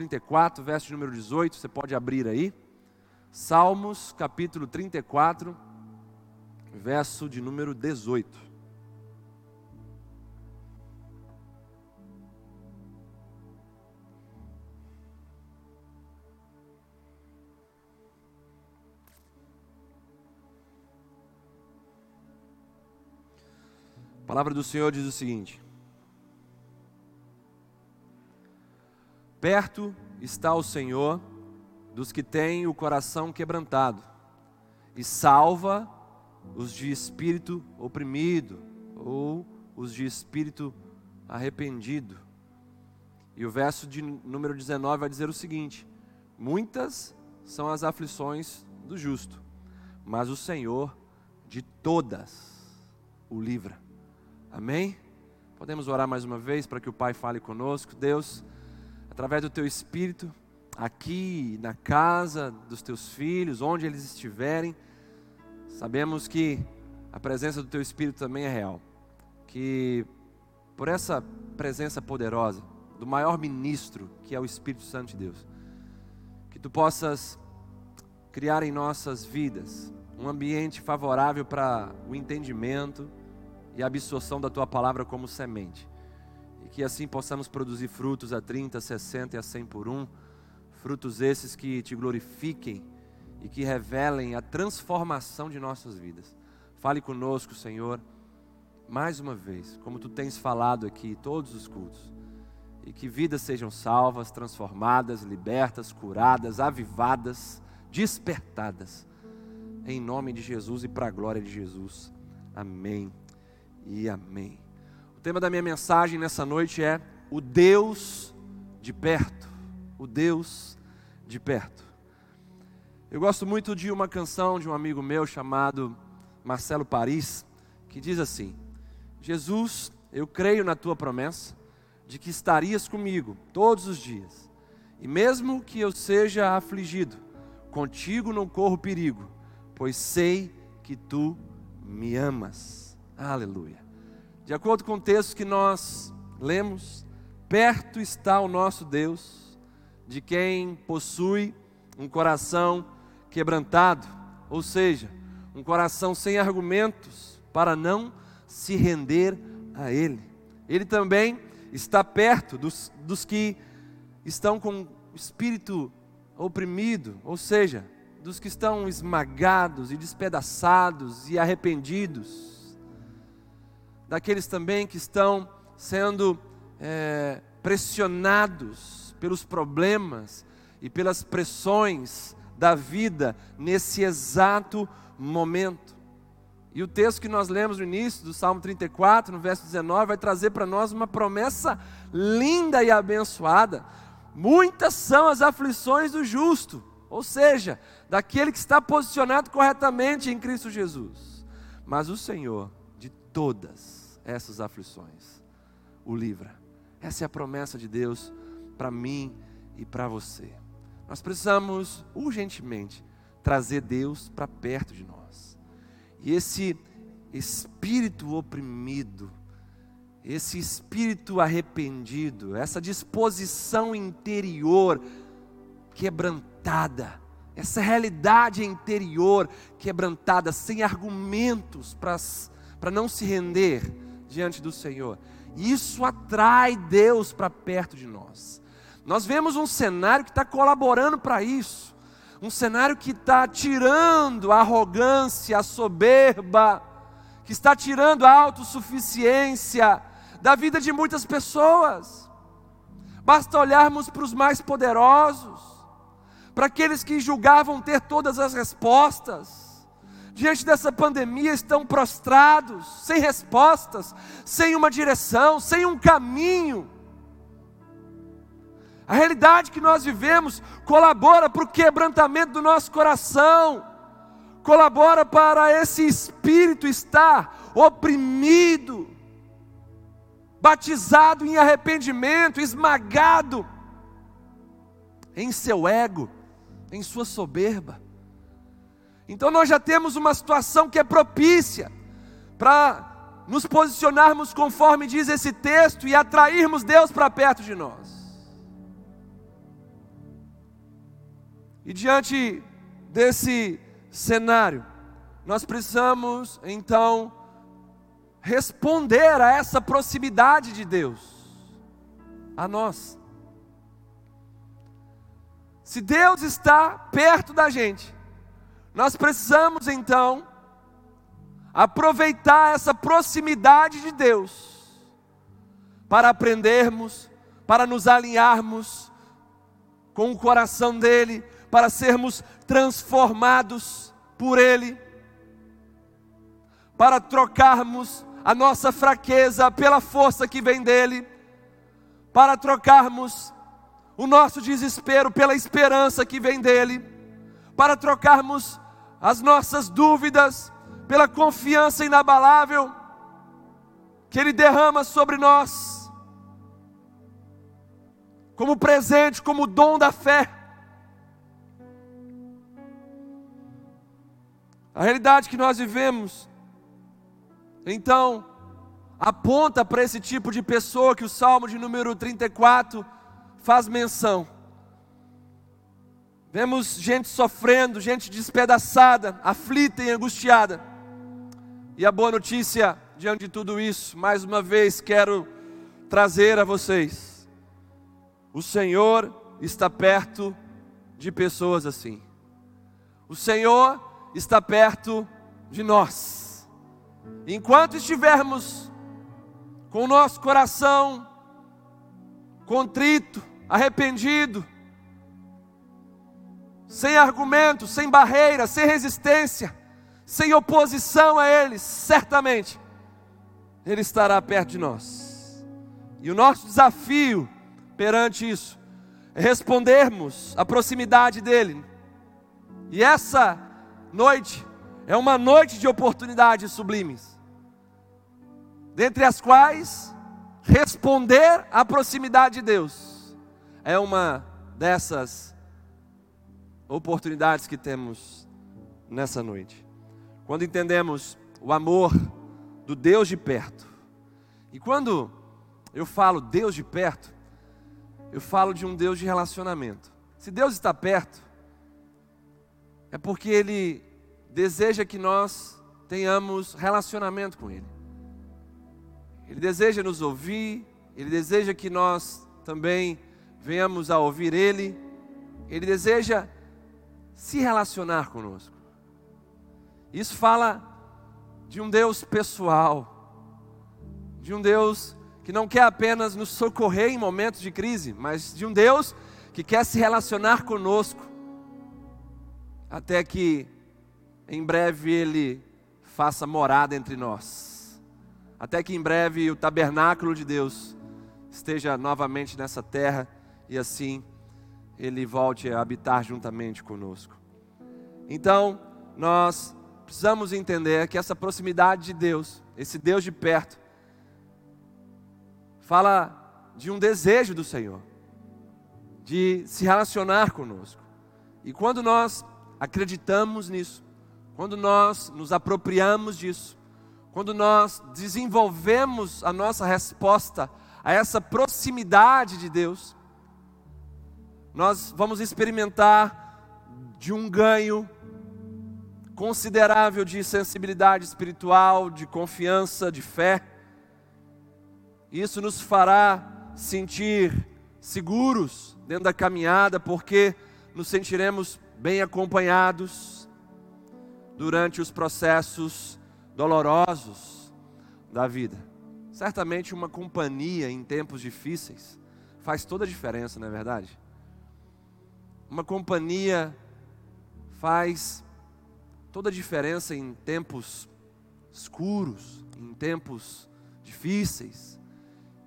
34, verso número 18, você pode abrir aí. Salmos, capítulo 34, verso de número 18. A palavra do Senhor diz o seguinte: Perto está o Senhor dos que têm o coração quebrantado e salva os de espírito oprimido ou os de espírito arrependido. E o verso de número 19 vai dizer o seguinte: Muitas são as aflições do justo, mas o Senhor de todas o livra. Amém? Podemos orar mais uma vez para que o Pai fale conosco. Deus, através do teu espírito, aqui na casa dos teus filhos, onde eles estiverem, sabemos que a presença do teu espírito também é real. Que por essa presença poderosa do maior ministro, que é o Espírito Santo de Deus, que tu possas criar em nossas vidas um ambiente favorável para o entendimento e a absorção da tua palavra como semente que assim possamos produzir frutos a 30, 60 e a 100 por um, frutos esses que te glorifiquem e que revelem a transformação de nossas vidas. Fale conosco, Senhor, mais uma vez, como tu tens falado aqui todos os cultos, e que vidas sejam salvas, transformadas, libertas, curadas, avivadas, despertadas, em nome de Jesus e para a glória de Jesus. Amém e amém. O tema da minha mensagem nessa noite é o Deus de perto. O Deus de perto. Eu gosto muito de uma canção de um amigo meu chamado Marcelo Paris, que diz assim: Jesus, eu creio na tua promessa de que estarias comigo todos os dias, e mesmo que eu seja afligido, contigo não corro perigo, pois sei que tu me amas. Aleluia. De acordo com o texto que nós lemos, perto está o nosso Deus, de quem possui um coração quebrantado, ou seja, um coração sem argumentos para não se render a Ele. Ele também está perto dos, dos que estão com espírito oprimido, ou seja, dos que estão esmagados e despedaçados e arrependidos daqueles também que estão sendo é, pressionados pelos problemas e pelas pressões da vida nesse exato momento. E o texto que nós lemos no início do Salmo 34, no verso 19, vai trazer para nós uma promessa linda e abençoada. Muitas são as aflições do justo, ou seja, daquele que está posicionado corretamente em Cristo Jesus. Mas o Senhor, de todas, essas aflições. O livra. Essa é a promessa de Deus para mim e para você. Nós precisamos urgentemente trazer Deus para perto de nós. E esse espírito oprimido, esse espírito arrependido, essa disposição interior quebrantada, essa realidade interior quebrantada, sem argumentos para não se render, diante do Senhor. Isso atrai Deus para perto de nós. Nós vemos um cenário que está colaborando para isso, um cenário que está tirando a arrogância, a soberba, que está tirando a autossuficiência da vida de muitas pessoas. Basta olharmos para os mais poderosos, para aqueles que julgavam ter todas as respostas diante dessa pandemia estão prostrados, sem respostas, sem uma direção, sem um caminho. A realidade que nós vivemos colabora para o quebrantamento do nosso coração, colabora para esse espírito estar oprimido, batizado em arrependimento, esmagado em seu ego, em sua soberba. Então nós já temos uma situação que é propícia para nos posicionarmos conforme diz esse texto e atrairmos Deus para perto de nós. E diante desse cenário, nós precisamos então responder a essa proximidade de Deus a nós. Se Deus está perto da gente, nós precisamos então aproveitar essa proximidade de Deus para aprendermos, para nos alinharmos com o coração dele, para sermos transformados por ele, para trocarmos a nossa fraqueza pela força que vem dele, para trocarmos o nosso desespero pela esperança que vem dele, para trocarmos as nossas dúvidas pela confiança inabalável que ele derrama sobre nós, como presente, como dom da fé. A realidade que nós vivemos, então, aponta para esse tipo de pessoa que o Salmo de número 34 faz menção. Vemos gente sofrendo, gente despedaçada, aflita e angustiada. E a boa notícia diante de tudo isso, mais uma vez quero trazer a vocês: o Senhor está perto de pessoas assim. O Senhor está perto de nós. Enquanto estivermos com o nosso coração contrito, arrependido, sem argumento, sem barreira, sem resistência, sem oposição a Ele, certamente Ele estará perto de nós. E o nosso desafio perante isso é respondermos à proximidade dEle. E essa noite é uma noite de oportunidades sublimes, dentre as quais responder à proximidade de Deus é uma dessas oportunidades que temos nessa noite. Quando entendemos o amor do Deus de perto, e quando eu falo Deus de perto, eu falo de um Deus de relacionamento. Se Deus está perto, é porque Ele deseja que nós tenhamos relacionamento com Ele. Ele deseja nos ouvir, Ele deseja que nós também venhamos a ouvir Ele, Ele deseja se relacionar conosco. Isso fala de um Deus pessoal, de um Deus que não quer apenas nos socorrer em momentos de crise, mas de um Deus que quer se relacionar conosco, até que em breve Ele faça morada entre nós até que em breve o tabernáculo de Deus esteja novamente nessa terra e assim ele volte a habitar juntamente conosco. Então, nós precisamos entender que essa proximidade de Deus, esse Deus de perto, fala de um desejo do Senhor, de se relacionar conosco. E quando nós acreditamos nisso, quando nós nos apropriamos disso, quando nós desenvolvemos a nossa resposta a essa proximidade de Deus, nós vamos experimentar de um ganho considerável de sensibilidade espiritual, de confiança, de fé. Isso nos fará sentir seguros dentro da caminhada, porque nos sentiremos bem acompanhados durante os processos dolorosos da vida. Certamente uma companhia em tempos difíceis faz toda a diferença, não é verdade? Uma companhia faz toda a diferença em tempos escuros, em tempos difíceis.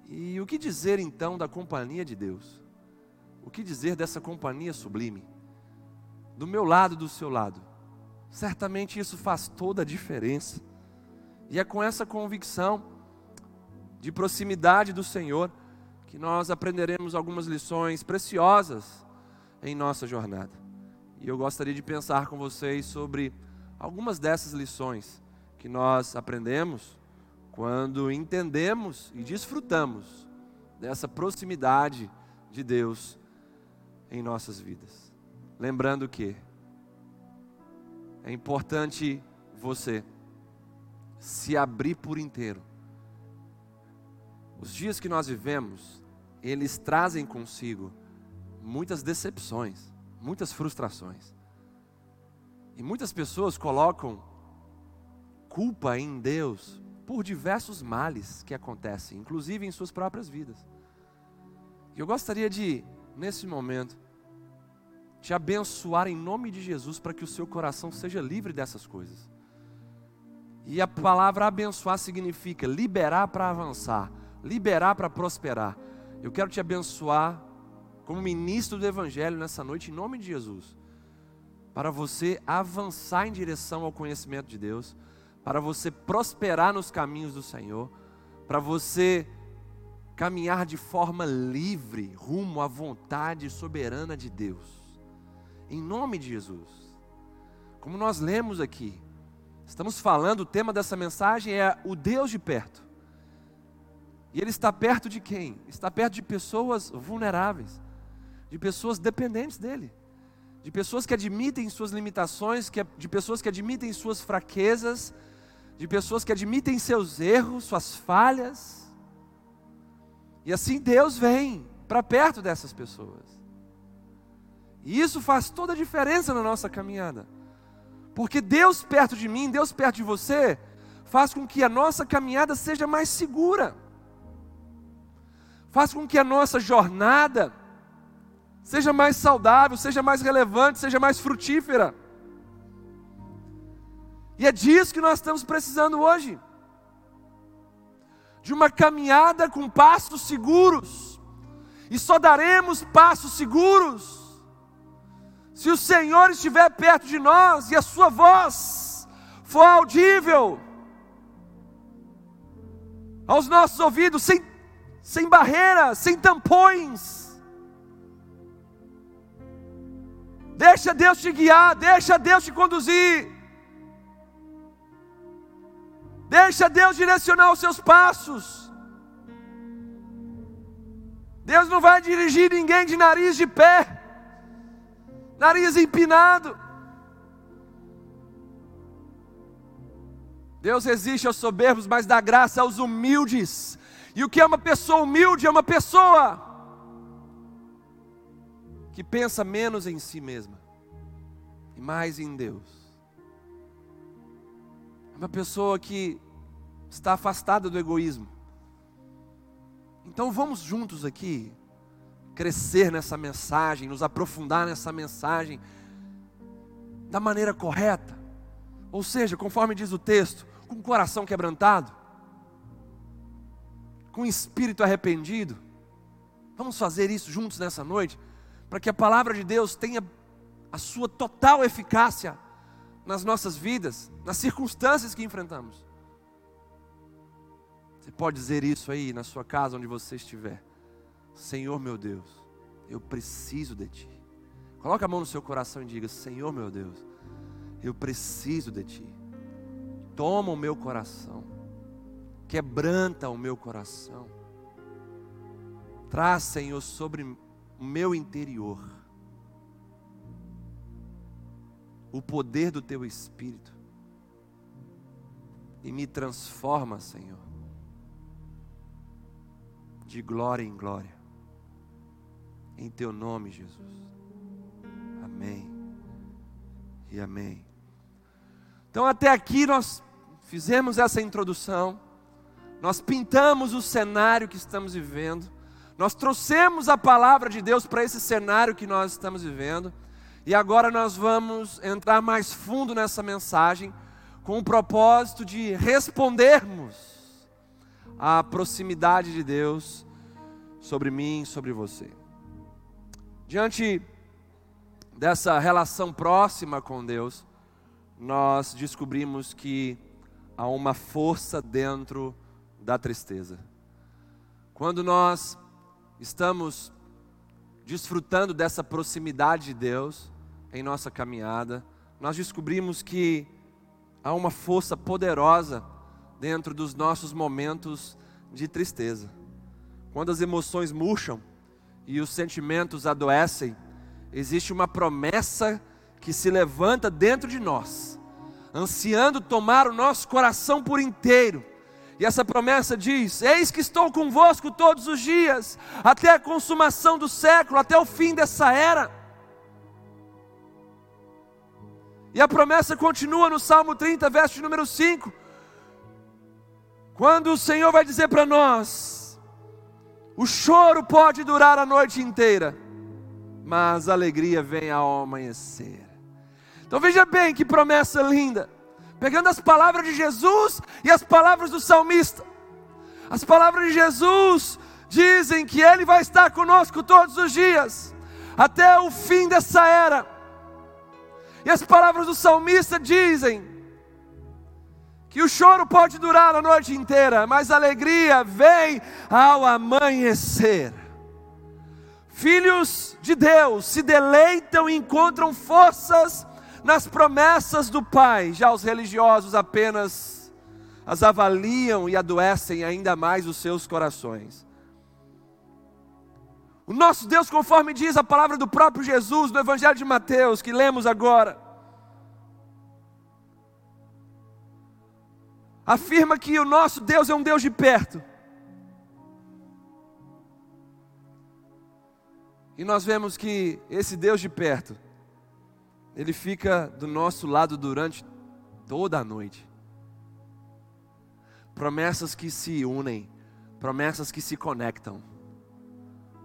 E o que dizer então da companhia de Deus? O que dizer dessa companhia sublime? Do meu lado, do seu lado. Certamente isso faz toda a diferença. E é com essa convicção de proximidade do Senhor que nós aprenderemos algumas lições preciosas em nossa jornada. E eu gostaria de pensar com vocês sobre algumas dessas lições que nós aprendemos quando entendemos e desfrutamos dessa proximidade de Deus em nossas vidas. lembrando que é importante você se abrir por inteiro. Os dias que nós vivemos, eles trazem consigo muitas decepções, muitas frustrações. E muitas pessoas colocam culpa em Deus por diversos males que acontecem, inclusive em suas próprias vidas. E eu gostaria de, nesse momento, te abençoar em nome de Jesus para que o seu coração seja livre dessas coisas. E a palavra abençoar significa liberar para avançar, liberar para prosperar. Eu quero te abençoar como ministro do Evangelho nessa noite, em nome de Jesus, para você avançar em direção ao conhecimento de Deus, para você prosperar nos caminhos do Senhor, para você caminhar de forma livre rumo à vontade soberana de Deus em nome de Jesus. Como nós lemos aqui, estamos falando, o tema dessa mensagem é o Deus de perto. E Ele está perto de quem? Está perto de pessoas vulneráveis, de pessoas dependentes dEle, de pessoas que admitem suas limitações, de pessoas que admitem suas fraquezas, de pessoas que admitem seus erros, suas falhas. E assim Deus vem para perto dessas pessoas. E isso faz toda a diferença na nossa caminhada. Porque Deus perto de mim, Deus perto de você, faz com que a nossa caminhada seja mais segura. Faz com que a nossa jornada seja mais saudável, seja mais relevante, seja mais frutífera. E é disso que nós estamos precisando hoje. De uma caminhada com passos seguros. E só daremos passos seguros se o Senhor estiver perto de nós e a sua voz for audível aos nossos ouvidos, sem, sem barreiras, sem tampões. Deixa Deus te guiar, deixa Deus te conduzir. Deixa Deus direcionar os seus passos. Deus não vai dirigir ninguém de nariz de pé nariz empinado. Deus resiste aos soberbos, mas dá graça aos humildes. E o que é uma pessoa humilde é uma pessoa que pensa menos em si mesma e mais em Deus. É uma pessoa que está afastada do egoísmo. Então vamos juntos aqui crescer nessa mensagem, nos aprofundar nessa mensagem da maneira correta. Ou seja, conforme diz o texto, com o coração quebrantado, com o espírito arrependido. Vamos fazer isso juntos nessa noite, para que a palavra de Deus tenha a sua total eficácia nas nossas vidas, nas circunstâncias que enfrentamos. Você pode dizer isso aí na sua casa, onde você estiver. Senhor meu Deus, eu preciso de Ti. Coloque a mão no seu coração e diga: Senhor meu Deus, eu preciso de Ti. Toma o meu coração, quebranta o meu coração. Traz, Senhor, sobre o meu interior o poder do Teu Espírito e me transforma, Senhor, de glória em glória. Em teu nome, Jesus. Amém. E amém. Então, até aqui nós fizemos essa introdução, nós pintamos o cenário que estamos vivendo, nós trouxemos a palavra de Deus para esse cenário que nós estamos vivendo, e agora nós vamos entrar mais fundo nessa mensagem, com o propósito de respondermos à proximidade de Deus sobre mim, sobre você. Diante dessa relação próxima com Deus, nós descobrimos que há uma força dentro da tristeza. Quando nós estamos desfrutando dessa proximidade de Deus em nossa caminhada, nós descobrimos que há uma força poderosa dentro dos nossos momentos de tristeza. Quando as emoções murcham, e os sentimentos adoecem, existe uma promessa que se levanta dentro de nós, ansiando tomar o nosso coração por inteiro. E essa promessa diz: Eis que estou convosco todos os dias, até a consumação do século, até o fim dessa era. E a promessa continua no Salmo 30, verso número 5, quando o Senhor vai dizer para nós: o choro pode durar a noite inteira, mas a alegria vem ao amanhecer. Então veja bem que promessa linda, pegando as palavras de Jesus e as palavras do salmista. As palavras de Jesus dizem que Ele vai estar conosco todos os dias, até o fim dessa era. E as palavras do salmista dizem que o choro pode durar a noite inteira, mas a alegria vem ao amanhecer. Filhos de Deus se deleitam e encontram forças nas promessas do Pai, já os religiosos apenas as avaliam e adoecem ainda mais os seus corações. O nosso Deus, conforme diz a palavra do próprio Jesus no Evangelho de Mateus, que lemos agora, afirma que o nosso Deus é um Deus de perto. E nós vemos que esse Deus de perto, ele fica do nosso lado durante toda a noite. Promessas que se unem, promessas que se conectam,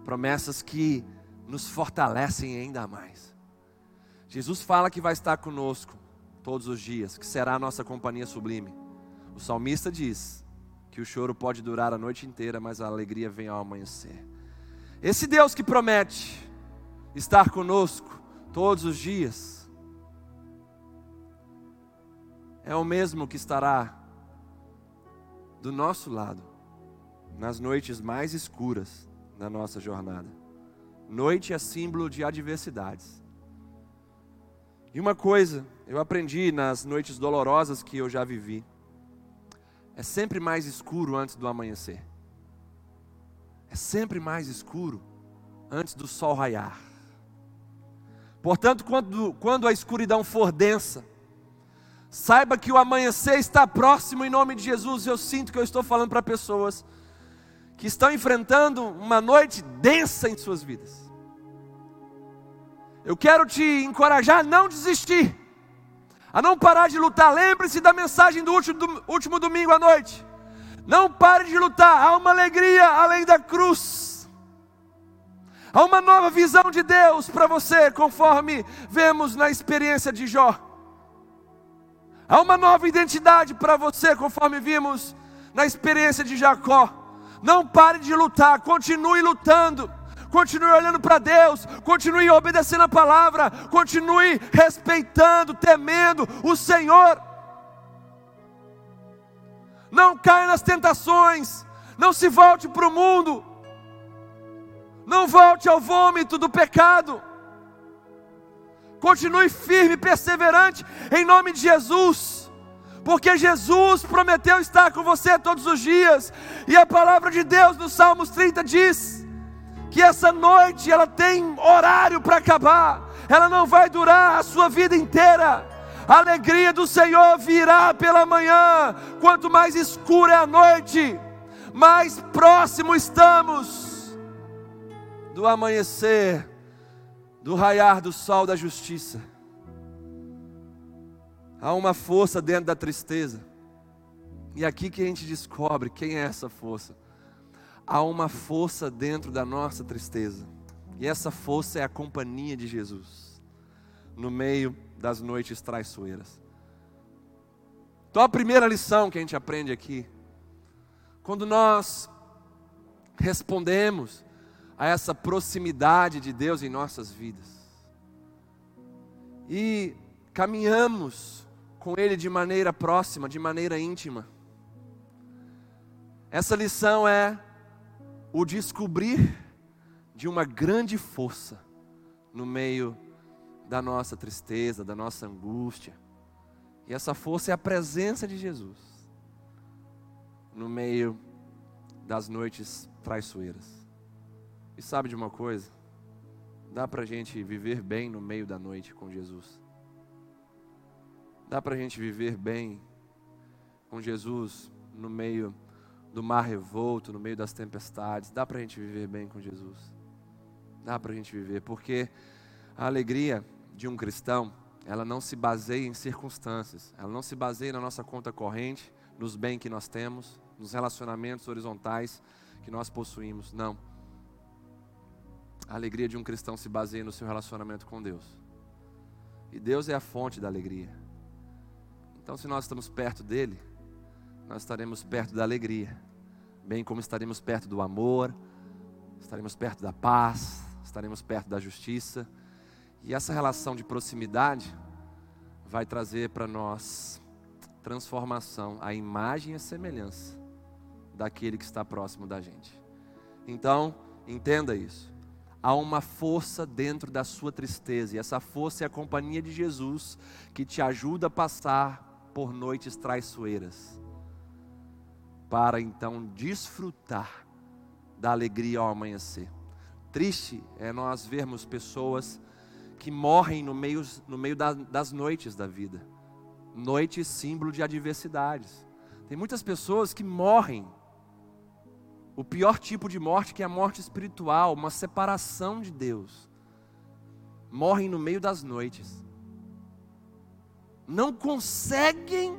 promessas que nos fortalecem ainda mais. Jesus fala que vai estar conosco todos os dias, que será a nossa companhia sublime. O salmista diz que o choro pode durar a noite inteira, mas a alegria vem ao amanhecer. Esse Deus que promete estar conosco todos os dias, é o mesmo que estará do nosso lado nas noites mais escuras da nossa jornada. Noite é símbolo de adversidades. E uma coisa eu aprendi nas noites dolorosas que eu já vivi é sempre mais escuro antes do amanhecer. É sempre mais escuro antes do sol raiar. Portanto, quando, quando a escuridão for densa, saiba que o amanhecer está próximo em nome de Jesus. Eu sinto que eu estou falando para pessoas que estão enfrentando uma noite densa em suas vidas. Eu quero te encorajar a não desistir a não parar de lutar. Lembre-se da mensagem do último, do último domingo à noite. Não pare de lutar, há uma alegria além da cruz. Há uma nova visão de Deus para você, conforme vemos na experiência de Jó. Há uma nova identidade para você, conforme vimos na experiência de Jacó. Não pare de lutar, continue lutando continue olhando para Deus, continue obedecendo a palavra, continue respeitando, temendo o Senhor. Não caia nas tentações, não se volte para o mundo, não volte ao vômito do pecado. Continue firme, perseverante, em nome de Jesus, porque Jesus prometeu estar com você todos os dias, e a palavra de Deus no Salmos 30 diz: que essa noite ela tem horário para acabar, ela não vai durar a sua vida inteira. A alegria do Senhor virá pela manhã, quanto mais escura é a noite, mais próximo estamos do amanhecer, do raiar do sol da justiça. Há uma força dentro da tristeza, e aqui que a gente descobre quem é essa força há uma força dentro da nossa tristeza. E essa força é a companhia de Jesus no meio das noites traiçoeiras. Então a primeira lição que a gente aprende aqui, quando nós respondemos a essa proximidade de Deus em nossas vidas e caminhamos com Ele de maneira próxima, de maneira íntima. Essa lição é o descobrir de uma grande força no meio da nossa tristeza, da nossa angústia. E essa força é a presença de Jesus no meio das noites traiçoeiras. E sabe de uma coisa? Dá para a gente viver bem no meio da noite com Jesus. Dá para a gente viver bem com Jesus no meio do mar revolto, no meio das tempestades. Dá para a gente viver bem com Jesus. Dá para a gente viver, porque a alegria de um cristão, ela não se baseia em circunstâncias, ela não se baseia na nossa conta corrente, nos bens que nós temos, nos relacionamentos horizontais que nós possuímos. Não. A alegria de um cristão se baseia no seu relacionamento com Deus. E Deus é a fonte da alegria. Então, se nós estamos perto dele, nós estaremos perto da alegria, bem como estaremos perto do amor, estaremos perto da paz, estaremos perto da justiça. E essa relação de proximidade vai trazer para nós transformação, a imagem e a semelhança daquele que está próximo da gente. Então, entenda isso. Há uma força dentro da sua tristeza, e essa força é a companhia de Jesus que te ajuda a passar por noites traiçoeiras, para então desfrutar da alegria ao amanhecer. Triste é nós vermos pessoas que morrem no meio, no meio da, das noites da vida. Noite símbolo de adversidades. Tem muitas pessoas que morrem. O pior tipo de morte que é a morte espiritual, uma separação de Deus. Morrem no meio das noites. Não conseguem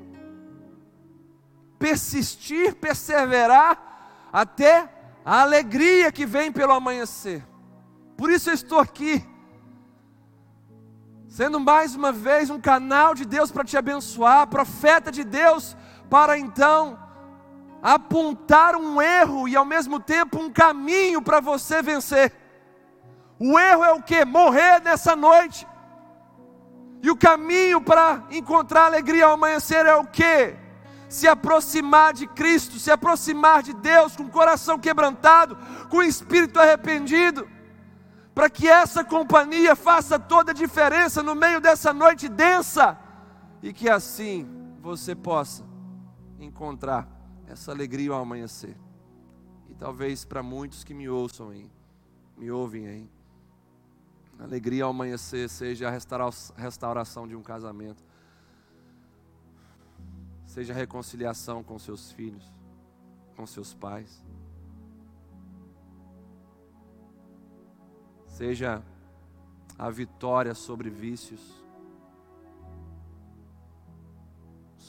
persistir, perseverar até a alegria que vem pelo amanhecer. Por isso eu estou aqui sendo mais uma vez um canal de Deus para te abençoar, profeta de Deus, para então apontar um erro e ao mesmo tempo um caminho para você vencer. O erro é o que? Morrer nessa noite. E o caminho para encontrar alegria ao amanhecer é o que? Se aproximar de Cristo, se aproximar de Deus com o coração quebrantado, com o espírito arrependido para que essa companhia faça toda a diferença no meio dessa noite densa e que assim você possa encontrar essa alegria ao amanhecer. E talvez para muitos que me ouçam aí, me ouvem a alegria ao amanhecer seja a restauração de um casamento, seja a reconciliação com seus filhos, com seus pais. Seja a vitória sobre vícios,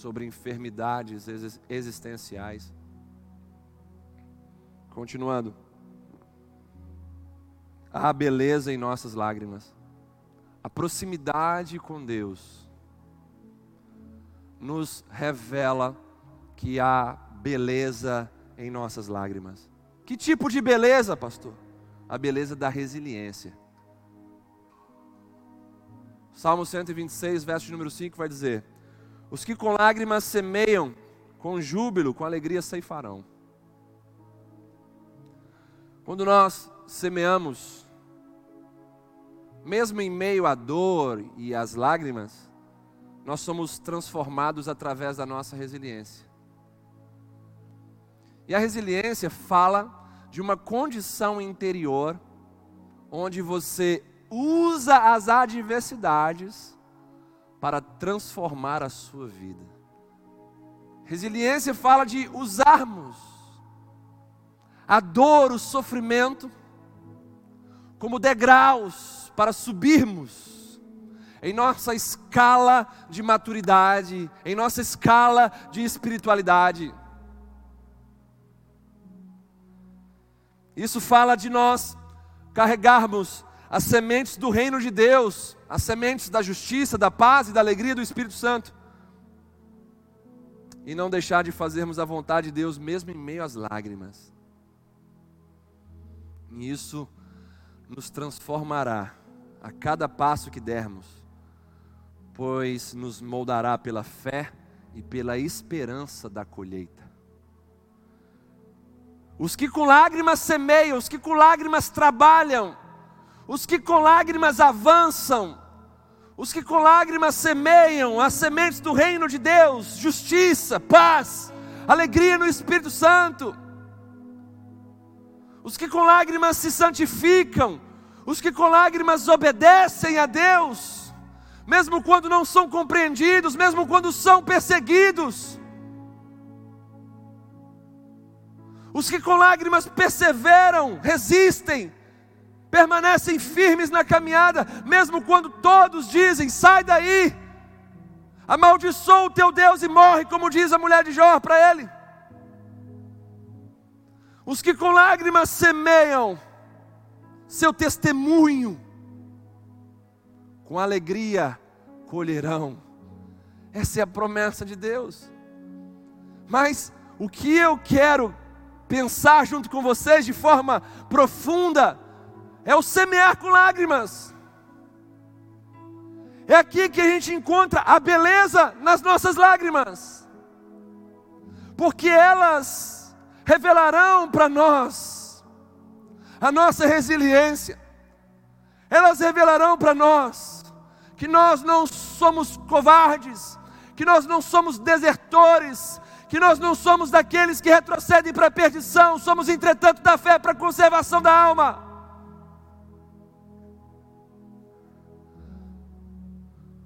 sobre enfermidades existenciais. Continuando. Há beleza em nossas lágrimas. A proximidade com Deus nos revela que há beleza em nossas lágrimas. Que tipo de beleza, pastor? a beleza da resiliência. Salmo 126, verso número 5 vai dizer: Os que com lágrimas semeiam, com júbilo, com alegria ceifarão. Quando nós semeamos, mesmo em meio à dor e às lágrimas, nós somos transformados através da nossa resiliência. E a resiliência fala de uma condição interior onde você usa as adversidades para transformar a sua vida. Resiliência fala de usarmos a dor, o sofrimento, como degraus para subirmos em nossa escala de maturidade, em nossa escala de espiritualidade. Isso fala de nós carregarmos as sementes do reino de Deus, as sementes da justiça, da paz e da alegria do Espírito Santo. E não deixar de fazermos a vontade de Deus mesmo em meio às lágrimas. E isso nos transformará a cada passo que dermos, pois nos moldará pela fé e pela esperança da colheita. Os que com lágrimas semeiam, os que com lágrimas trabalham, os que com lágrimas avançam, os que com lágrimas semeiam as sementes do reino de Deus, justiça, paz, alegria no Espírito Santo. Os que com lágrimas se santificam, Os que com lágrimas obedecem a Deus, mesmo quando não são compreendidos, mesmo quando são perseguidos. Os que com lágrimas perseveram, resistem, permanecem firmes na caminhada, mesmo quando todos dizem: sai daí, amaldiçoa o teu Deus e morre, como diz a mulher de Jó para ele. Os que com lágrimas semeiam seu testemunho, com alegria colherão. Essa é a promessa de Deus. Mas o que eu quero pensar junto com vocês de forma profunda é o semear com lágrimas. É aqui que a gente encontra a beleza nas nossas lágrimas, porque elas revelarão para nós a nossa resiliência, elas revelarão para nós que nós não somos covardes, que nós não somos desertores, que nós não somos daqueles que retrocedem para a perdição, somos, entretanto, da fé para a conservação da alma.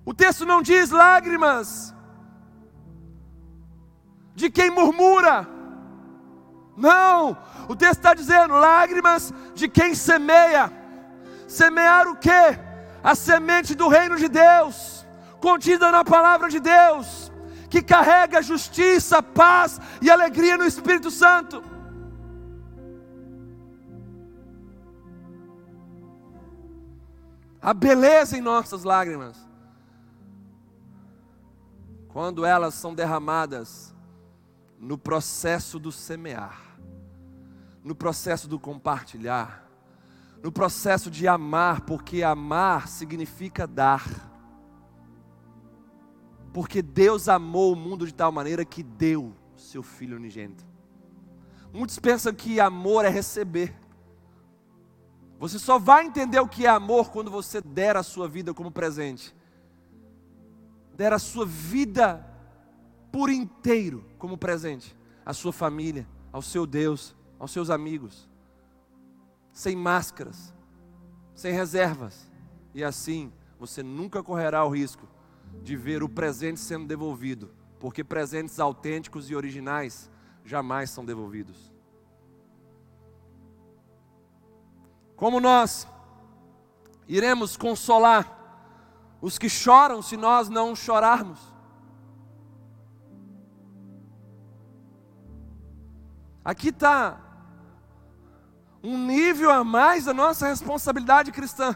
O texto não diz lágrimas de quem murmura, não, o texto está dizendo lágrimas de quem semeia. Semear o que? A semente do reino de Deus, contida na palavra de Deus que carrega justiça, paz e alegria no Espírito Santo. A beleza em nossas lágrimas, quando elas são derramadas no processo do semear, no processo do compartilhar, no processo de amar, porque amar significa dar porque Deus amou o mundo de tal maneira que deu seu Filho unigênito. Muitos pensam que amor é receber. Você só vai entender o que é amor quando você der a sua vida como presente. Der a sua vida por inteiro como presente. À sua família, ao seu Deus, aos seus amigos. Sem máscaras, sem reservas. E assim você nunca correrá o risco de ver o presente sendo devolvido, porque presentes autênticos e originais jamais são devolvidos. Como nós iremos consolar os que choram se nós não chorarmos? Aqui está um nível a mais da nossa responsabilidade cristã.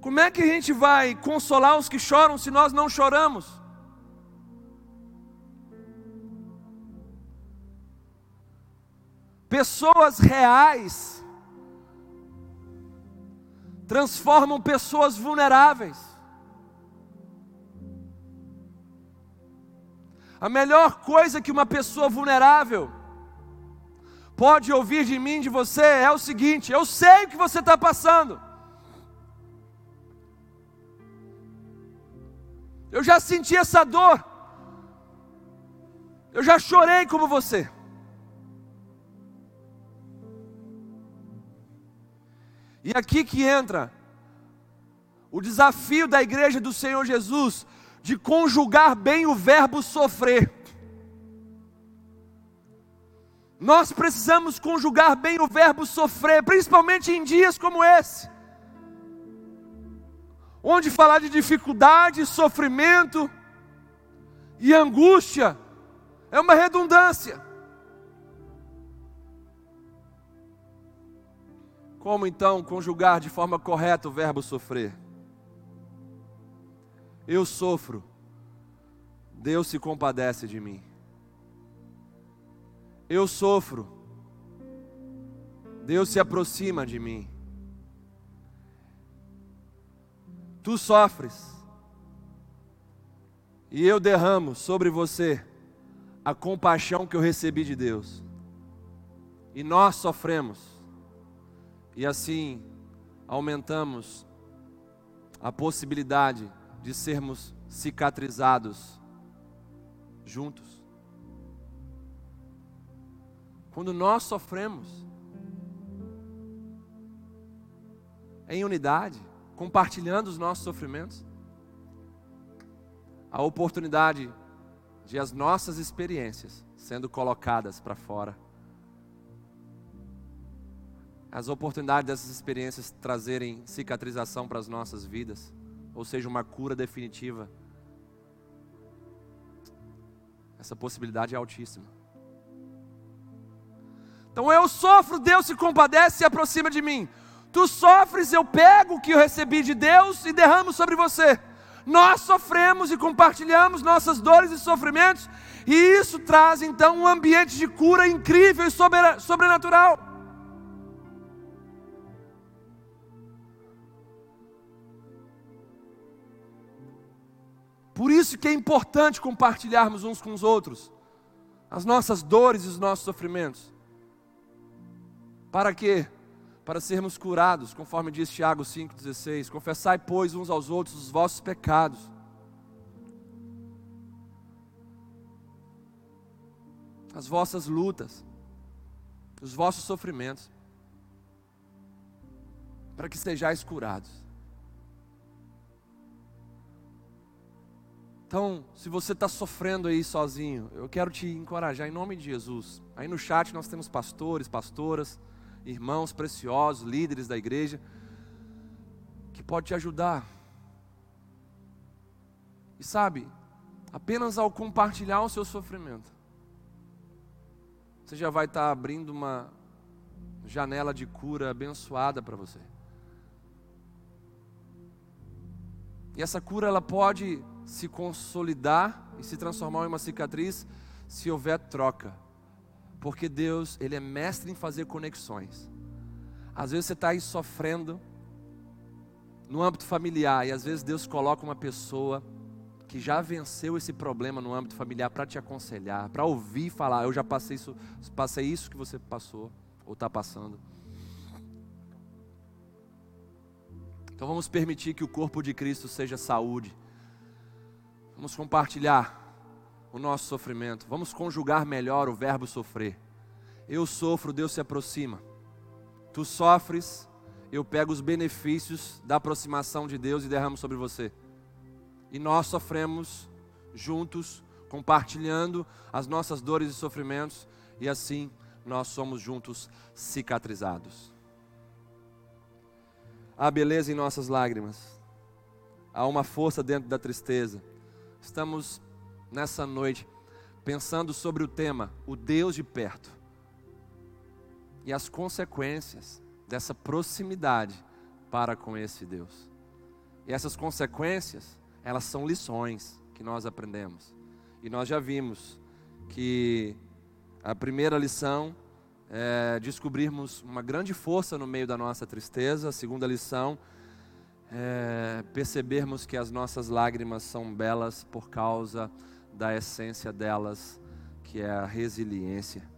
Como é que a gente vai consolar os que choram se nós não choramos? Pessoas reais transformam pessoas vulneráveis. A melhor coisa que uma pessoa vulnerável pode ouvir de mim, de você, é o seguinte: eu sei o que você está passando. Eu já senti essa dor. Eu já chorei como você. E aqui que entra o desafio da igreja do Senhor Jesus de conjugar bem o verbo sofrer. Nós precisamos conjugar bem o verbo sofrer, principalmente em dias como esse onde falar de dificuldade, sofrimento e angústia é uma redundância. Como então conjugar de forma correta o verbo sofrer? Eu sofro, Deus se compadece de mim. Eu sofro, Deus se aproxima de mim. tu sofres, e eu derramo sobre você a compaixão que eu recebi de Deus, e nós sofremos, e assim aumentamos a possibilidade de sermos cicatrizados juntos. Quando nós sofremos, em unidade, compartilhando os nossos sofrimentos. A oportunidade de as nossas experiências sendo colocadas para fora. As oportunidades dessas experiências trazerem cicatrização para as nossas vidas, ou seja, uma cura definitiva. Essa possibilidade é altíssima. Então eu sofro, Deus se compadece e aproxima de mim. Tu sofres, eu pego o que eu recebi de Deus e derramo sobre você. Nós sofremos e compartilhamos nossas dores e sofrimentos, e isso traz então um ambiente de cura incrível e sobrenatural. Por isso que é importante compartilharmos uns com os outros as nossas dores e os nossos sofrimentos. Para quê? Para sermos curados, conforme diz Tiago 5,16. Confessai, pois, uns aos outros os vossos pecados. As vossas lutas, os vossos sofrimentos, para que sejais curados. Então, se você está sofrendo aí sozinho, eu quero te encorajar em nome de Jesus. Aí no chat nós temos pastores, pastoras irmãos preciosos, líderes da igreja, que pode te ajudar. E sabe, apenas ao compartilhar o seu sofrimento, você já vai estar abrindo uma janela de cura abençoada para você. E essa cura ela pode se consolidar e se transformar em uma cicatriz se houver troca porque Deus, Ele é mestre em fazer conexões. Às vezes você está aí sofrendo no âmbito familiar, e às vezes Deus coloca uma pessoa que já venceu esse problema no âmbito familiar para te aconselhar, para ouvir falar, eu já passei isso, passei isso que você passou ou está passando. Então vamos permitir que o corpo de Cristo seja saúde. Vamos compartilhar o nosso sofrimento. Vamos conjugar melhor o verbo sofrer. Eu sofro, Deus se aproxima. Tu sofres, eu pego os benefícios da aproximação de Deus e derramo sobre você. E nós sofremos juntos, compartilhando as nossas dores e sofrimentos, e assim nós somos juntos cicatrizados. Há beleza em nossas lágrimas, há uma força dentro da tristeza. Estamos nessa noite pensando sobre o tema, o Deus de perto, e as consequências dessa proximidade para com esse Deus. E essas consequências, elas são lições que nós aprendemos. E nós já vimos que a primeira lição é descobrirmos uma grande força no meio da nossa tristeza, a segunda lição é percebermos que as nossas lágrimas são belas por causa da essência delas, que é a resiliência.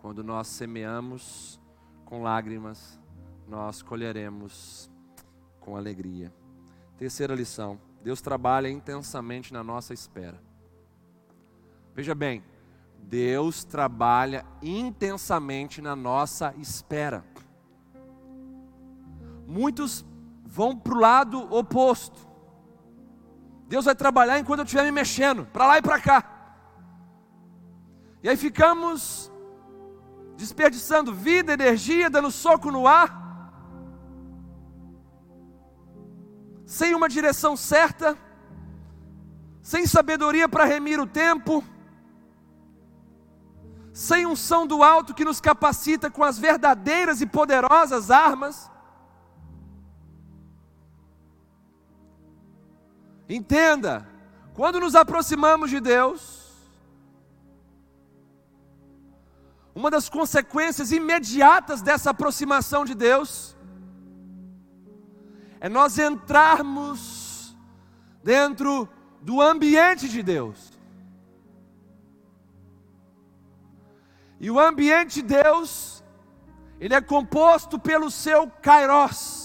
Quando nós semeamos com lágrimas, nós colheremos com alegria. Terceira lição: Deus trabalha intensamente na nossa espera. Veja bem, Deus trabalha intensamente na nossa espera. Muitos vão para o lado oposto. Deus vai trabalhar enquanto eu estiver me mexendo, para lá e para cá. E aí ficamos desperdiçando vida, energia, dando soco no ar, sem uma direção certa, sem sabedoria para remir o tempo, sem unção do alto que nos capacita com as verdadeiras e poderosas armas. Entenda, quando nos aproximamos de Deus, uma das consequências imediatas dessa aproximação de Deus é nós entrarmos dentro do ambiente de Deus. E o ambiente de Deus, ele é composto pelo seu kairos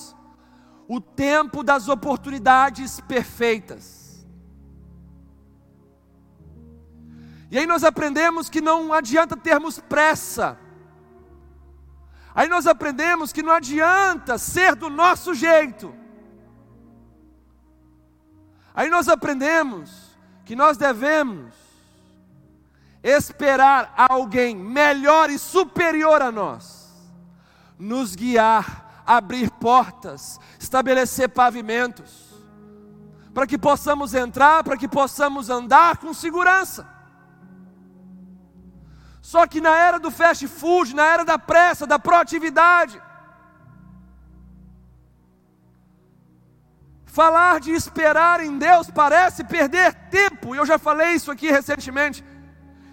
o tempo das oportunidades perfeitas. E aí nós aprendemos que não adianta termos pressa, Aí nós aprendemos que não adianta ser do nosso jeito. Aí nós aprendemos que nós devemos esperar alguém melhor e superior a nós, nos guiar, abrir portas, estabelecer pavimentos, para que possamos entrar, para que possamos andar com segurança. Só que na era do fast food, na era da pressa, da proatividade, falar de esperar em Deus parece perder tempo, e eu já falei isso aqui recentemente.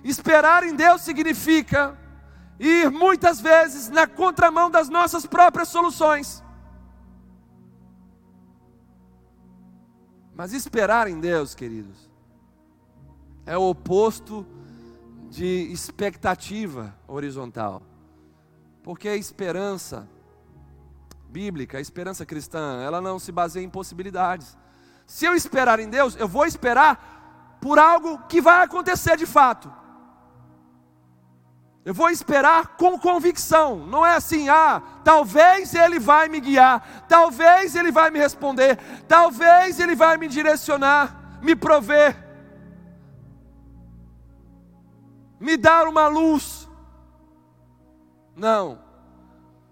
Esperar em Deus significa ir muitas vezes na contramão das nossas próprias soluções. Mas esperar em Deus, queridos, é o oposto de expectativa horizontal. Porque a esperança bíblica, a esperança cristã, ela não se baseia em possibilidades. Se eu esperar em Deus, eu vou esperar por algo que vai acontecer de fato. Eu vou esperar com convicção, não é assim, ah, talvez Ele vai me guiar, talvez Ele vai me responder, talvez Ele vai me direcionar, me prover. me dar uma luz. Não,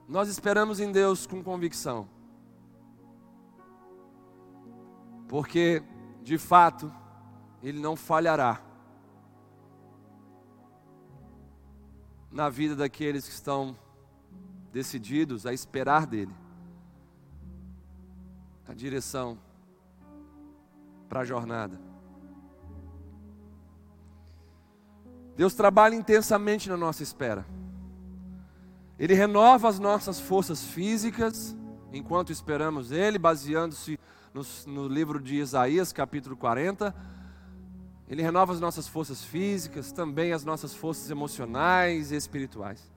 nós esperamos em Deus com convicção, porque de fato Ele não falhará na vida daqueles que estão decididos a esperar dEle, a direção para a jornada. Deus trabalha intensamente na nossa espera. Ele renova as nossas forças físicas enquanto esperamos Ele, baseando-se no, livro de Isaías, capítulo 40. Ele renova as nossas forças físicas, também as nossas forças emocionais e espirituais.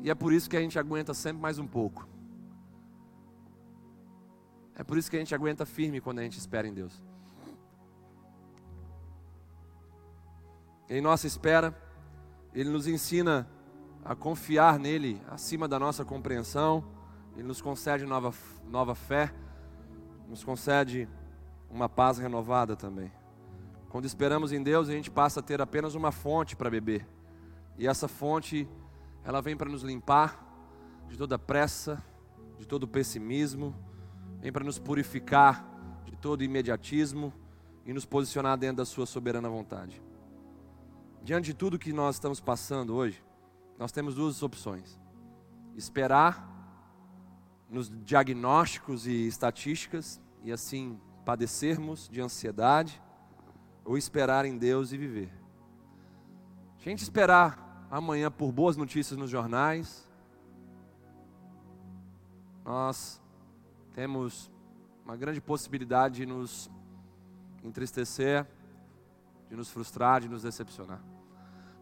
E é por isso que a gente aguenta sempre mais um pouco. É por isso que a gente aguenta firme quando a gente espera em Deus. Em nossa espera, Ele nos ensina a confiar nele acima da nossa compreensão, Ele nos concede nova, nova fé, nos concede uma paz renovada também. Quando esperamos em Deus, a gente passa a ter apenas uma fonte para beber, e essa fonte, ela vem para nos limpar de toda pressa, de todo pessimismo, vem para nos purificar de todo imediatismo e nos posicionar dentro da Sua soberana vontade. Diante de tudo que nós estamos passando hoje, nós temos duas opções: esperar nos diagnósticos e estatísticas e assim padecermos de ansiedade, ou esperar em Deus e viver. A gente esperar amanhã por boas notícias nos jornais, nós temos uma grande possibilidade de nos entristecer, de nos frustrar, de nos decepcionar.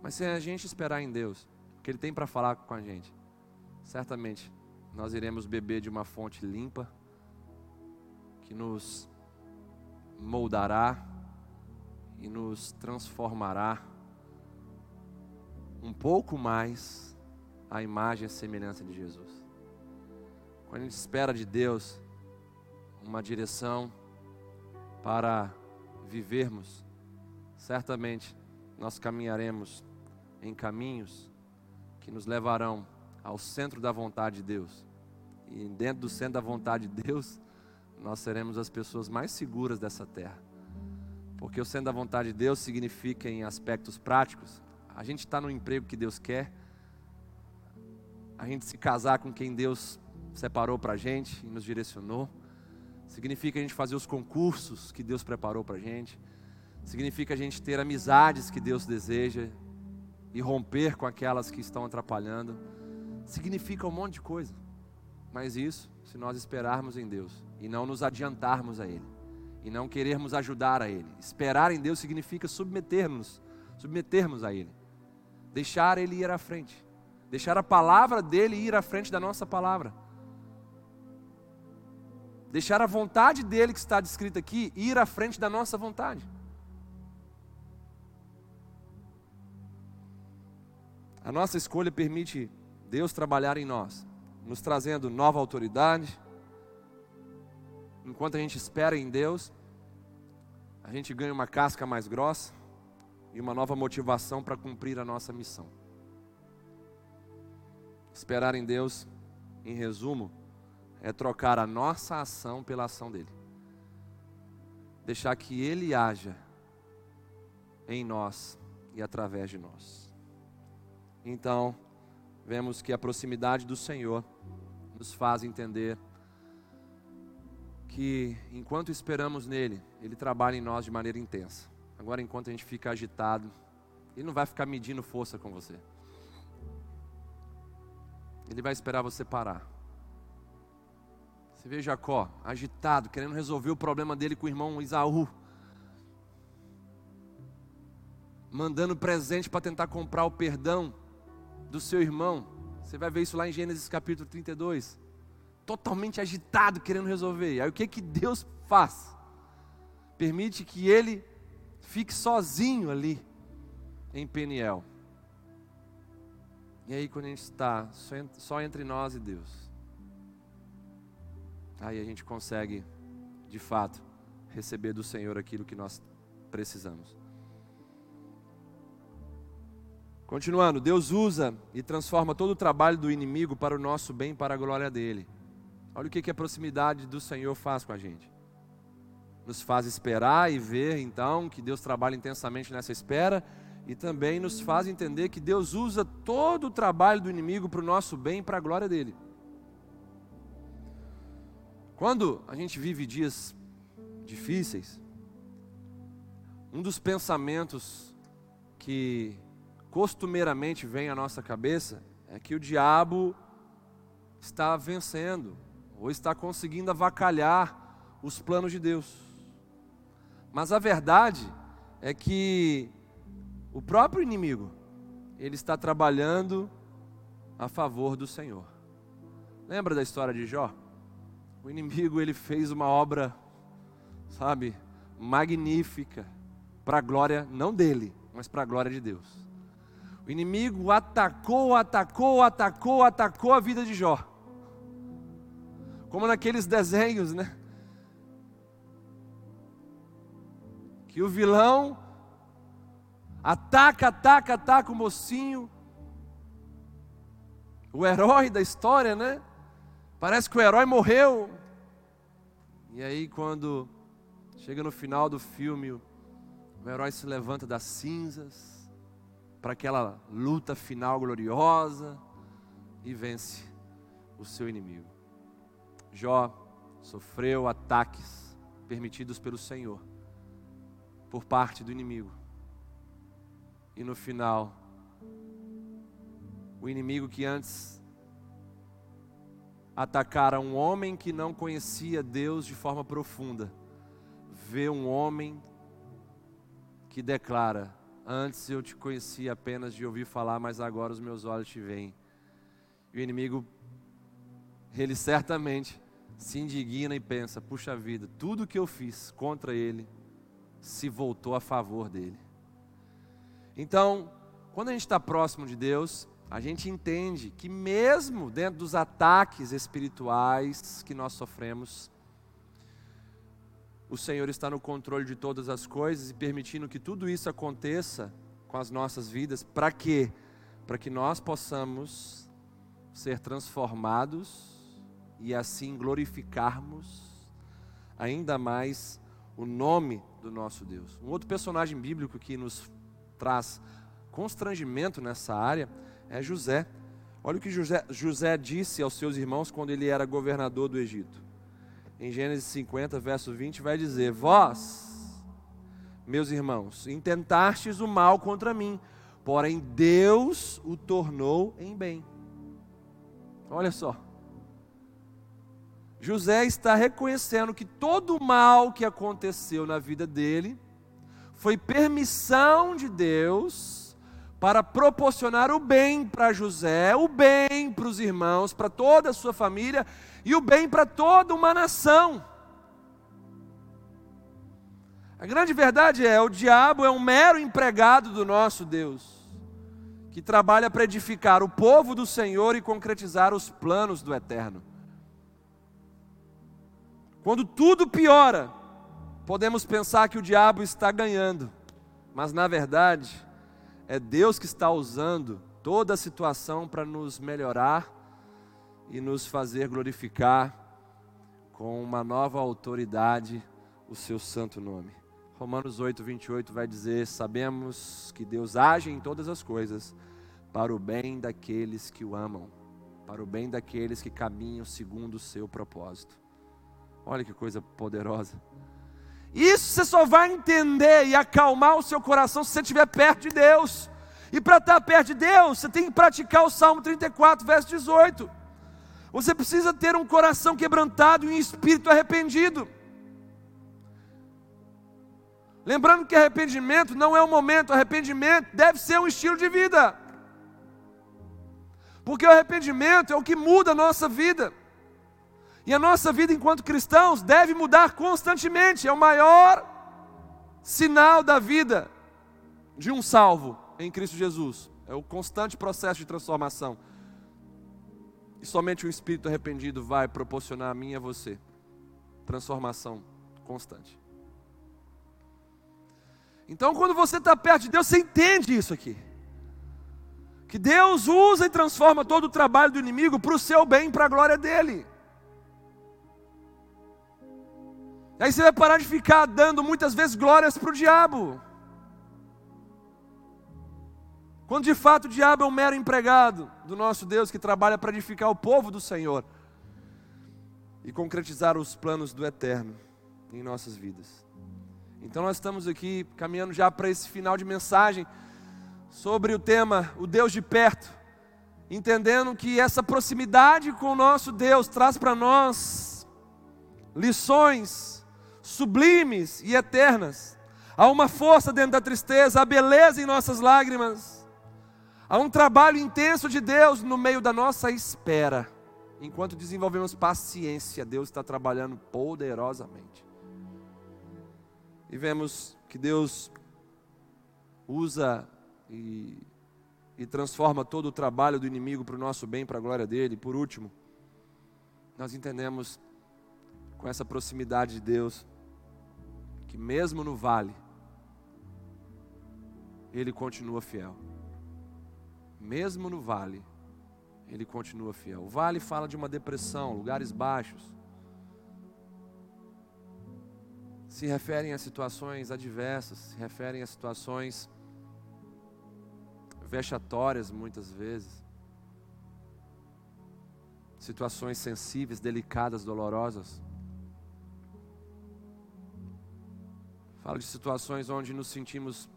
Mas se a gente esperar em Deus, o que Ele tem para falar com a gente, certamente nós iremos beber de uma fonte limpa, que nos moldará e nos transformará um pouco mais à imagem e semelhança de Jesus. Quando a gente espera de Deus uma direção para vivermos, certamente nós caminharemos em caminhos que nos levarão ao centro da vontade de Deus. E dentro do centro da vontade de Deus, nós seremos as pessoas mais seguras dessa terra. Porque o centro da vontade de Deus significa, em aspectos práticos, a gente está no emprego que Deus quer, a gente se casar com quem Deus separou para a gente e nos direcionou, significa a gente fazer os concursos que Deus preparou para a gente, significa a gente ter amizades que Deus deseja e romper com aquelas que estão atrapalhando, significa um monte de coisa. Mas isso, se nós esperarmos em Deus e não nos adiantarmos a Ele, e não querermos ajudar a Ele. Esperar em Deus significa submetermos, submetermos a Ele, deixar Ele ir à frente, deixar a palavra dele ir à frente da nossa palavra, deixar a vontade dele que está descrita aqui ir à frente da nossa vontade. A nossa escolha permite Deus trabalhar em nós, nos trazendo nova autoridade. Enquanto a gente espera em Deus, a gente ganha uma casca mais grossa e uma nova motivação para cumprir a nossa missão. Esperar em Deus, em resumo, é trocar a nossa ação pela ação dele. Deixar que ele haja em nós e através de nós. Então, vemos que a proximidade do Senhor nos faz entender que enquanto esperamos nele, ele trabalha em nós de maneira intensa. Agora, enquanto a gente fica agitado, ele não vai ficar medindo força com você. Ele vai esperar você parar. Você vê Jacó agitado, querendo resolver o problema dele com o irmão Isaú. Mandando presente para tentar comprar o perdão do seu irmão. Você vai ver isso lá em Gênesis capítulo 32. Totalmente agitado, querendo resolver. Aí o que que Deus faz? Permite que ele fique sozinho ali em Peniel. E aí, quando a gente está só entre nós e Deus, aí a gente consegue, de fato, receber do Senhor aquilo que nós precisamos. Continuando, Deus usa e transforma todo o trabalho do inimigo para o nosso bem, para a glória dele. Olha o que, que a proximidade do Senhor faz com a gente. Nos faz esperar e ver, então, que Deus trabalha intensamente nessa espera e também nos faz entender que Deus usa todo o trabalho do inimigo para o nosso bem e para a glória dele. Quando a gente vive dias difíceis, um dos pensamentos que costumeiramente vem à nossa cabeça é que o diabo está vencendo ou está conseguindo avacalhar os planos de Deus. Mas a verdade é que o próprio inimigo, ele está trabalhando a favor do Senhor. Lembra da história de Jó? O inimigo ele fez uma obra, sabe, magnífica para a glória não dele, mas para a glória de Deus. O inimigo atacou, atacou, atacou, atacou a vida de Jó. Como naqueles desenhos, né? Que o vilão Ataca, ataca, ataca o mocinho. O herói da história, né? Parece que o herói morreu. E aí, quando chega no final do filme, o herói se levanta das cinzas para aquela luta final gloriosa e vence o seu inimigo. Jó sofreu ataques permitidos pelo Senhor por parte do inimigo e no final, o inimigo que antes atacara um homem que não conhecia Deus de forma profunda, vê um homem que declara: Antes eu te conhecia apenas de ouvir falar, mas agora os meus olhos te veem. E o inimigo, ele certamente se indigna e pensa: Puxa vida, tudo que eu fiz contra ele se voltou a favor dele. Então, quando a gente está próximo de Deus, a gente entende que, mesmo dentro dos ataques espirituais que nós sofremos, o Senhor está no controle de todas as coisas e permitindo que tudo isso aconteça com as nossas vidas, para quê? Para que nós possamos ser transformados e assim glorificarmos ainda mais o nome do nosso Deus. Um outro personagem bíblico que nos traz constrangimento nessa área é José. Olha o que José, José disse aos seus irmãos quando ele era governador do Egito. Em Gênesis 50, verso 20, vai dizer: Vós, meus irmãos, intentastes o mal contra mim, porém Deus o tornou em bem. Olha só. José está reconhecendo que todo o mal que aconteceu na vida dele foi permissão de Deus para proporcionar o bem para José, o bem para os irmãos, para toda a sua família e o bem para toda uma nação. A grande verdade é: o diabo é um mero empregado do nosso Deus, que trabalha para edificar o povo do Senhor e concretizar os planos do eterno. Quando tudo piora, podemos pensar que o diabo está ganhando, mas na verdade, é Deus que está usando toda a situação para nos melhorar e nos fazer glorificar com uma nova autoridade o seu santo nome. Romanos 8, 28 vai dizer: Sabemos que Deus age em todas as coisas para o bem daqueles que o amam, para o bem daqueles que caminham segundo o seu propósito. Olha que coisa poderosa. Isso você só vai entender e acalmar o seu coração se você estiver perto de Deus. E para estar perto de Deus, você tem que praticar o Salmo 34, verso 18. Você precisa ter um coração quebrantado e um espírito arrependido. Lembrando que arrependimento não é um momento, arrependimento deve ser um estilo de vida. Porque o arrependimento é o que muda a nossa vida. E a nossa vida enquanto cristãos deve mudar constantemente. É o maior sinal da vida de um salvo em Cristo Jesus. É o constante processo de transformação. E somente o espírito arrependido vai proporcionar a mim e a você transformação constante. Então, quando você está perto de Deus, você entende isso aqui. Que Deus usa e transforma todo o trabalho do inimigo para o seu bem, para a glória dele. Aí você vai parar de ficar dando muitas vezes glórias para o diabo. Quando de fato o diabo é um mero empregado do nosso Deus que trabalha para edificar o povo do Senhor e concretizar os planos do eterno em nossas vidas. Então nós estamos aqui caminhando já para esse final de mensagem sobre o tema o Deus de perto, entendendo que essa proximidade com o nosso Deus traz para nós lições sublimes e eternas. Há uma força dentro da tristeza, há beleza em nossas lágrimas. Há um trabalho intenso de Deus no meio da nossa espera. Enquanto desenvolvemos paciência, Deus está trabalhando poderosamente. E vemos que Deus usa e, e transforma todo o trabalho do inimigo para o nosso bem, para a glória dele. Por último, nós entendemos com essa proximidade de Deus que mesmo no vale, Ele continua fiel. Mesmo no vale, Ele continua fiel. O vale fala de uma depressão, lugares baixos. se referem a situações adversas, se referem a situações vexatórias muitas vezes, situações sensíveis, delicadas, dolorosas. Fala de situações onde nos sentimos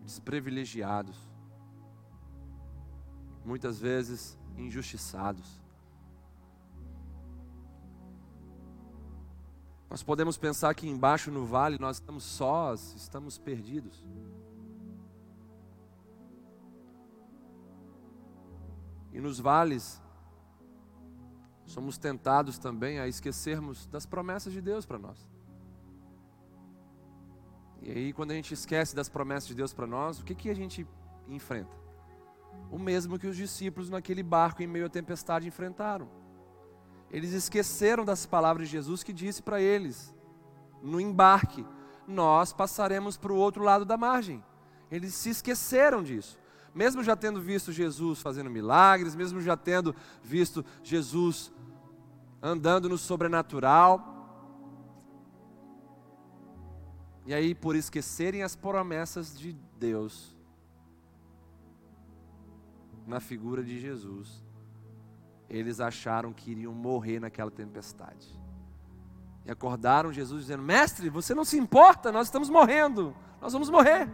desprivilegiados, muitas vezes injustiçados. Nós podemos pensar que embaixo no vale nós estamos sós, estamos perdidos. E nos vales, somos tentados também a esquecermos das promessas de Deus para nós. E aí, quando a gente esquece das promessas de Deus para nós, o que, que a gente enfrenta? O mesmo que os discípulos naquele barco em meio à tempestade enfrentaram. Eles esqueceram das palavras de Jesus que disse para eles, no embarque: Nós passaremos para o outro lado da margem. Eles se esqueceram disso. Mesmo já tendo visto Jesus fazendo milagres, mesmo já tendo visto Jesus andando no sobrenatural. E aí, por esquecerem as promessas de Deus, na figura de Jesus, eles acharam que iriam morrer naquela tempestade. E acordaram Jesus dizendo: Mestre, você não se importa, nós estamos morrendo, nós vamos morrer.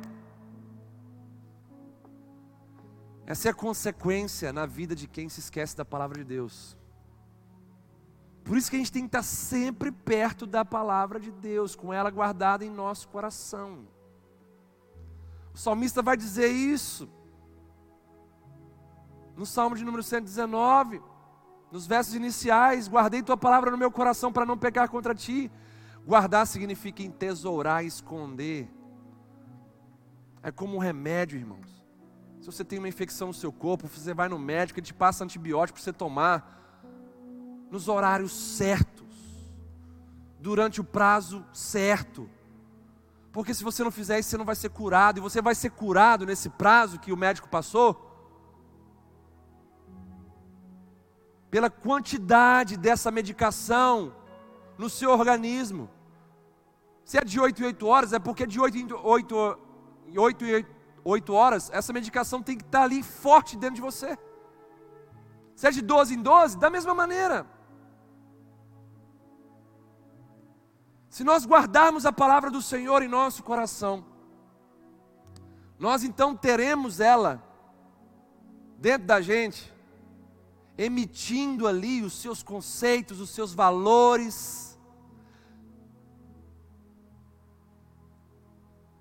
Essa é a consequência na vida de quem se esquece da palavra de Deus. Por isso que a gente tem que estar sempre perto da palavra de Deus, com ela guardada em nosso coração. O salmista vai dizer isso. No Salmo de número 119, nos versos iniciais, guardei tua palavra no meu coração para não pecar contra ti. Guardar significa entesourar, esconder. É como um remédio, irmãos. Se você tem uma infecção no seu corpo, você vai no médico, ele te passa antibiótico para você tomar nos horários certos, durante o prazo certo. Porque se você não fizer isso, você não vai ser curado, e você vai ser curado nesse prazo que o médico passou, pela quantidade dessa medicação no seu organismo. Se é de 8 em 8 horas, é porque de 8 em 8, 8 em 8 horas, essa medicação tem que estar ali forte dentro de você. Se é de 12 em 12, da mesma maneira. Se nós guardarmos a palavra do Senhor em nosso coração, nós então teremos ela dentro da gente, emitindo ali os seus conceitos, os seus valores,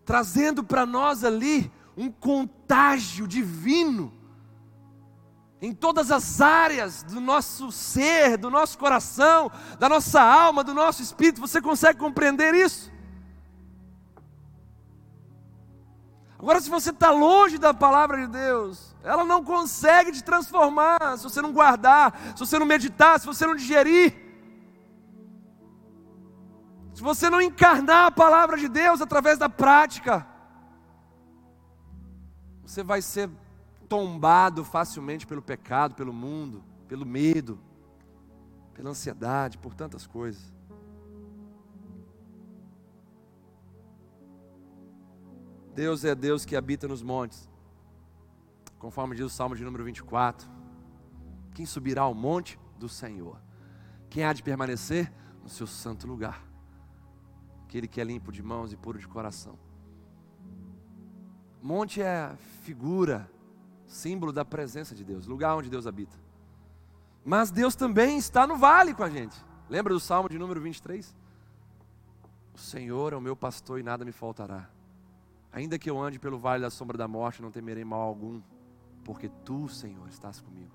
trazendo para nós ali um contágio divino em todas as áreas do nosso ser, do nosso coração, da nossa alma, do nosso espírito. Você consegue compreender isso? Agora, se você está longe da palavra de Deus, ela não consegue te transformar se você não guardar, se você não meditar, se você não digerir. Se você não encarnar a palavra de Deus através da prática, você vai ser tombado facilmente pelo pecado, pelo mundo, pelo medo, pela ansiedade, por tantas coisas. Deus é Deus que habita nos montes, conforme diz o Salmo de número 24. Quem subirá ao monte do Senhor? Quem há de permanecer no seu santo lugar? Aquele que é limpo de mãos e puro de coração. Monte é figura símbolo da presença de Deus, lugar onde Deus habita. Mas Deus também está no vale com a gente. Lembra do Salmo de número 23? O Senhor é o meu pastor e nada me faltará. Ainda que eu ande pelo vale da sombra da morte, não temerei mal algum, porque tu, Senhor, estás comigo.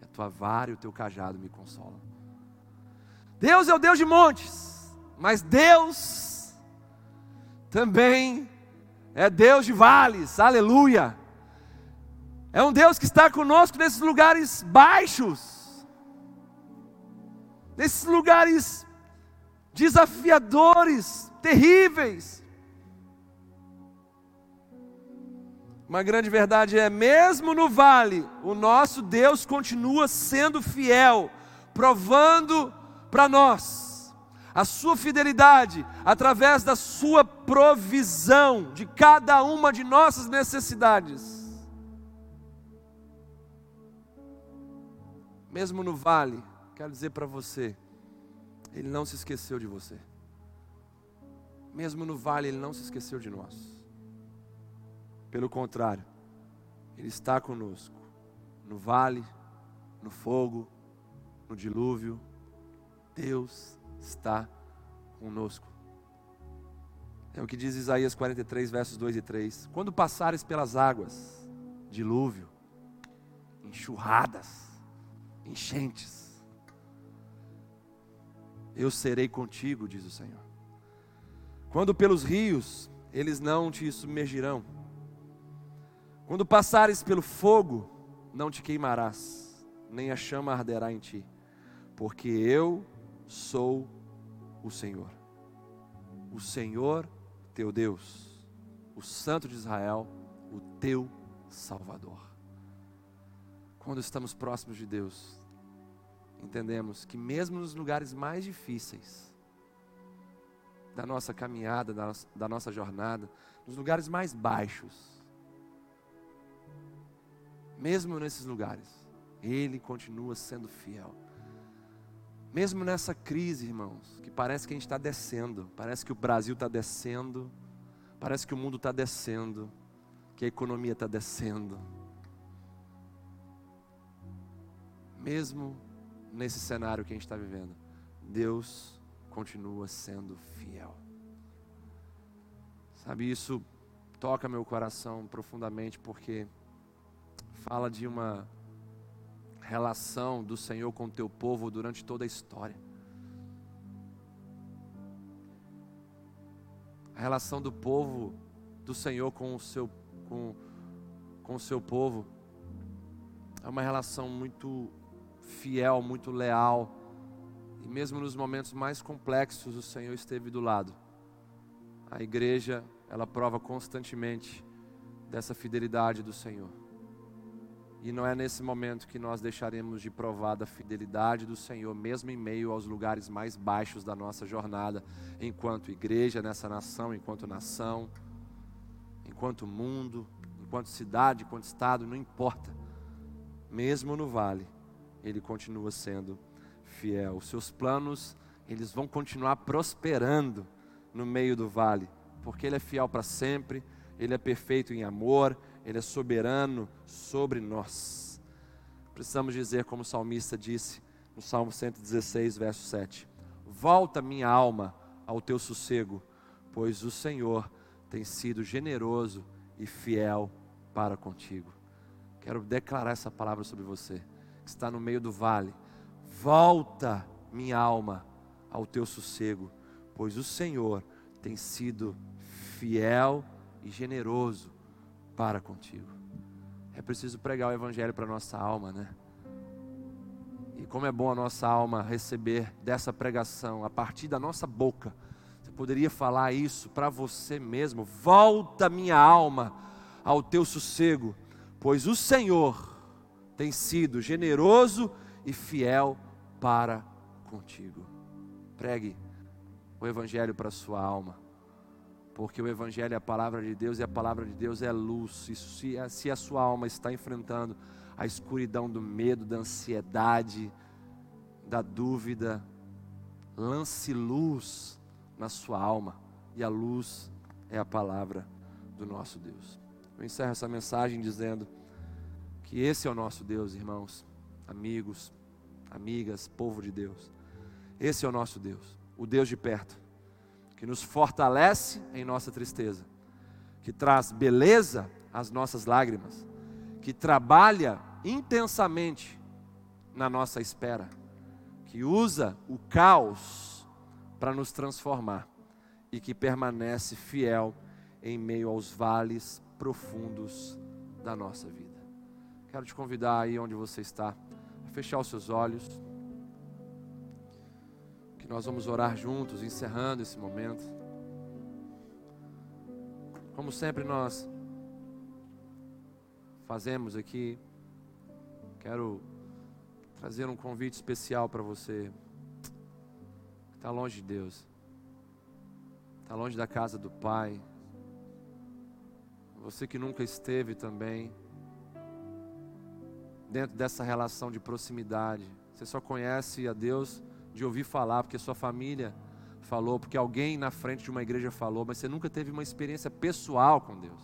E a tua vara e o teu cajado me consolam. Deus é o Deus de montes, mas Deus também é Deus de vales. Aleluia. É um Deus que está conosco nesses lugares baixos, nesses lugares desafiadores, terríveis. Uma grande verdade é, mesmo no vale, o nosso Deus continua sendo fiel, provando para nós a sua fidelidade através da sua provisão de cada uma de nossas necessidades. Mesmo no vale, quero dizer para você, Ele não se esqueceu de você. Mesmo no vale, Ele não se esqueceu de nós. Pelo contrário, Ele está conosco, no vale, no fogo, no dilúvio. Deus está conosco. É o que diz Isaías 43, versos 2 e 3. Quando passares pelas águas, dilúvio, enxurradas, enchentes. Eu serei contigo, diz o Senhor. Quando pelos rios, eles não te submergirão. Quando passares pelo fogo, não te queimarás, nem a chama arderá em ti, porque eu sou o Senhor, o Senhor teu Deus, o Santo de Israel, o teu Salvador. Quando estamos próximos de Deus, entendemos que mesmo nos lugares mais difíceis da nossa caminhada, da nossa, da nossa jornada, nos lugares mais baixos, mesmo nesses lugares, Ele continua sendo fiel. Mesmo nessa crise, irmãos, que parece que a gente está descendo, parece que o Brasil está descendo, parece que o mundo está descendo, que a economia está descendo. Mesmo nesse cenário que a gente está vivendo, Deus continua sendo fiel. Sabe, isso toca meu coração profundamente porque fala de uma relação do Senhor com o teu povo durante toda a história. A relação do povo do Senhor com o seu com, com o seu povo. É uma relação muito fiel, muito leal. E mesmo nos momentos mais complexos, o Senhor esteve do lado. A igreja, ela prova constantemente dessa fidelidade do Senhor. E não é nesse momento que nós deixaremos de provar da fidelidade do Senhor, mesmo em meio aos lugares mais baixos da nossa jornada, enquanto igreja nessa nação, enquanto nação, enquanto mundo, enquanto cidade, enquanto estado, não importa. Mesmo no vale, ele continua sendo fiel. Os seus planos, eles vão continuar prosperando no meio do vale, porque ele é fiel para sempre, ele é perfeito em amor, ele é soberano sobre nós. Precisamos dizer, como o salmista disse no Salmo 116, verso 7: Volta minha alma ao teu sossego, pois o Senhor tem sido generoso e fiel para contigo. Quero declarar essa palavra sobre você, que está no meio do vale. Volta, minha alma, ao teu sossego, pois o Senhor tem sido fiel e generoso para contigo. É preciso pregar o Evangelho para a nossa alma, né? E como é bom a nossa alma receber dessa pregação a partir da nossa boca. Você poderia falar isso para você mesmo. Volta minha alma ao teu sossego, pois o Senhor tem sido generoso e fiel para contigo. Pregue o Evangelho para a sua alma porque o Evangelho é a palavra de Deus e a palavra de Deus é luz. Isso, se, se a sua alma está enfrentando a escuridão do medo, da ansiedade, da dúvida, lance luz na sua alma, e a luz é a palavra do nosso Deus. Eu encerro essa mensagem dizendo que esse é o nosso Deus, irmãos, amigos, amigas, povo de Deus. Esse é o nosso Deus, o Deus de perto que nos fortalece em nossa tristeza, que traz beleza às nossas lágrimas, que trabalha intensamente na nossa espera, que usa o caos para nos transformar e que permanece fiel em meio aos vales profundos da nossa vida. Quero te convidar aí onde você está, a fechar os seus olhos que nós vamos orar juntos, encerrando esse momento. Como sempre nós fazemos aqui, quero trazer um convite especial para você que está longe de Deus, está longe da casa do Pai, você que nunca esteve também dentro dessa relação de proximidade, você só conhece a Deus de ouvir falar, porque sua família falou, porque alguém na frente de uma igreja falou, mas você nunca teve uma experiência pessoal com Deus.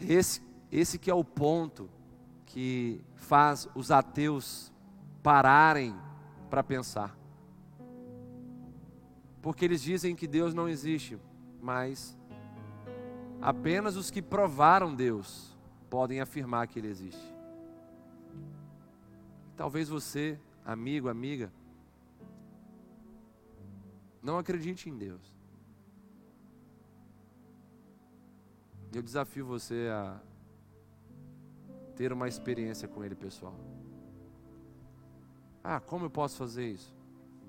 Esse, esse que é o ponto que faz os ateus pararem para pensar. Porque eles dizem que Deus não existe, mas apenas os que provaram Deus podem afirmar que Ele existe. Talvez você amigo, amiga, não acredite em Deus. Eu desafio você a ter uma experiência com Ele pessoal. Ah, como eu posso fazer isso?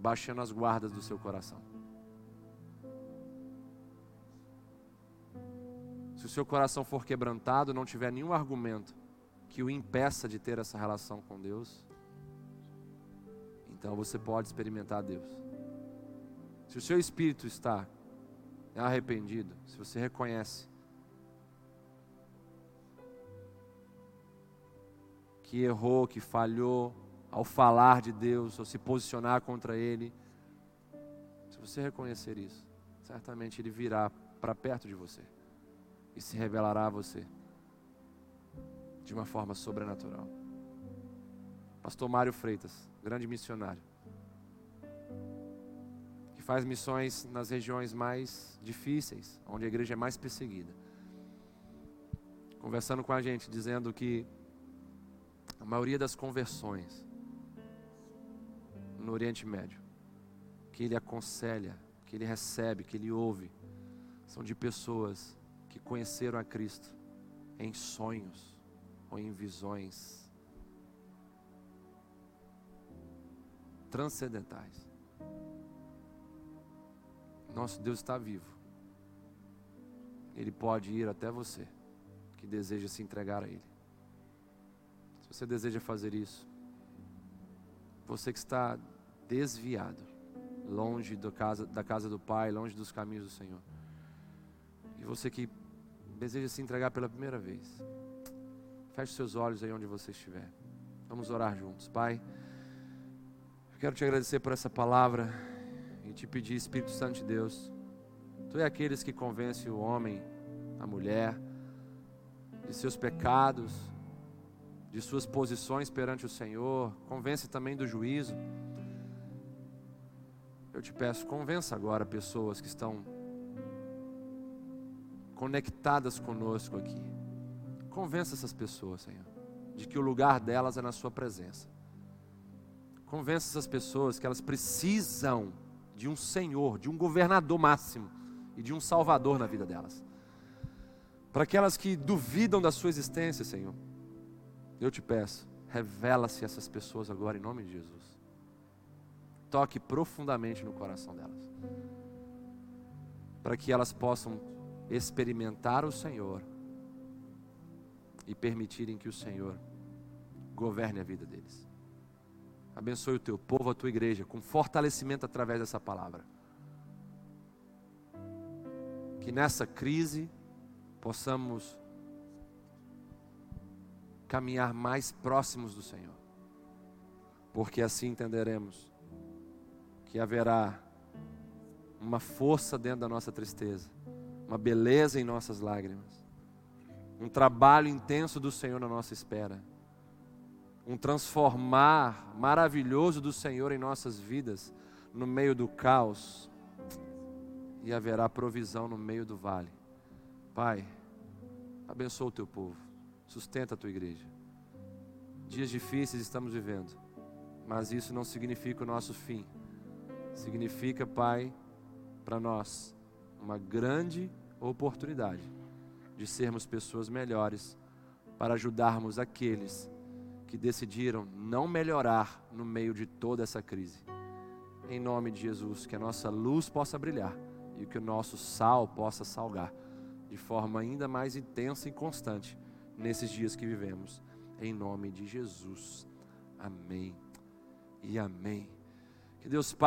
Baixando as guardas do seu coração. Se o seu coração for quebrantado, não tiver nenhum argumento que o impeça de ter essa relação com Deus, então você pode experimentar Deus. Se o seu espírito está arrependido, se você reconhece que errou, que falhou ao falar de Deus, ou se posicionar contra Ele, se você reconhecer isso, certamente Ele virá para perto de você e se revelará a você de uma forma sobrenatural. Pastor Mário Freitas, grande missionário, que faz missões nas regiões mais difíceis, onde a igreja é mais perseguida. Conversando com a gente, dizendo que a maioria das conversões no Oriente Médio, que ele aconselha, que ele recebe, que ele ouve, são de pessoas que conheceram a Cristo em sonhos ou em visões transcendentais. Nosso Deus está vivo. Ele pode ir até você que deseja se entregar a Ele. Se você deseja fazer isso, você que está desviado, longe do casa, da casa do Pai, longe dos caminhos do Senhor, e você que deseja se entregar pela primeira vez, feche seus olhos aí onde você estiver. Vamos orar juntos, Pai. Eu quero te agradecer por essa palavra e te pedir, Espírito Santo de Deus, Tu é aqueles que convence o homem, a mulher, de seus pecados, de suas posições perante o Senhor, convence também do juízo. Eu te peço, convença agora pessoas que estão conectadas conosco aqui. Convença essas pessoas, Senhor, de que o lugar delas é na Sua presença. Convença essas pessoas que elas precisam de um Senhor, de um governador máximo e de um Salvador na vida delas. Para aquelas que duvidam da Sua existência, Senhor, eu te peço, revela-se essas pessoas agora em nome de Jesus. Toque profundamente no coração delas, para que elas possam experimentar o Senhor e permitirem que o Senhor governe a vida deles. Abençoe o teu povo, a tua igreja, com fortalecimento através dessa palavra. Que nessa crise possamos caminhar mais próximos do Senhor, porque assim entenderemos que haverá uma força dentro da nossa tristeza, uma beleza em nossas lágrimas, um trabalho intenso do Senhor na nossa espera um transformar maravilhoso do Senhor em nossas vidas, no meio do caos, e haverá provisão no meio do vale. Pai, abençoa o teu povo, sustenta a tua igreja. Dias difíceis estamos vivendo, mas isso não significa o nosso fim. Significa, Pai, para nós, uma grande oportunidade de sermos pessoas melhores para ajudarmos aqueles que decidiram não melhorar no meio de toda essa crise. Em nome de Jesus, que a nossa luz possa brilhar e que o nosso sal possa salgar de forma ainda mais intensa e constante nesses dias que vivemos. Em nome de Jesus. Amém e amém. Que Deus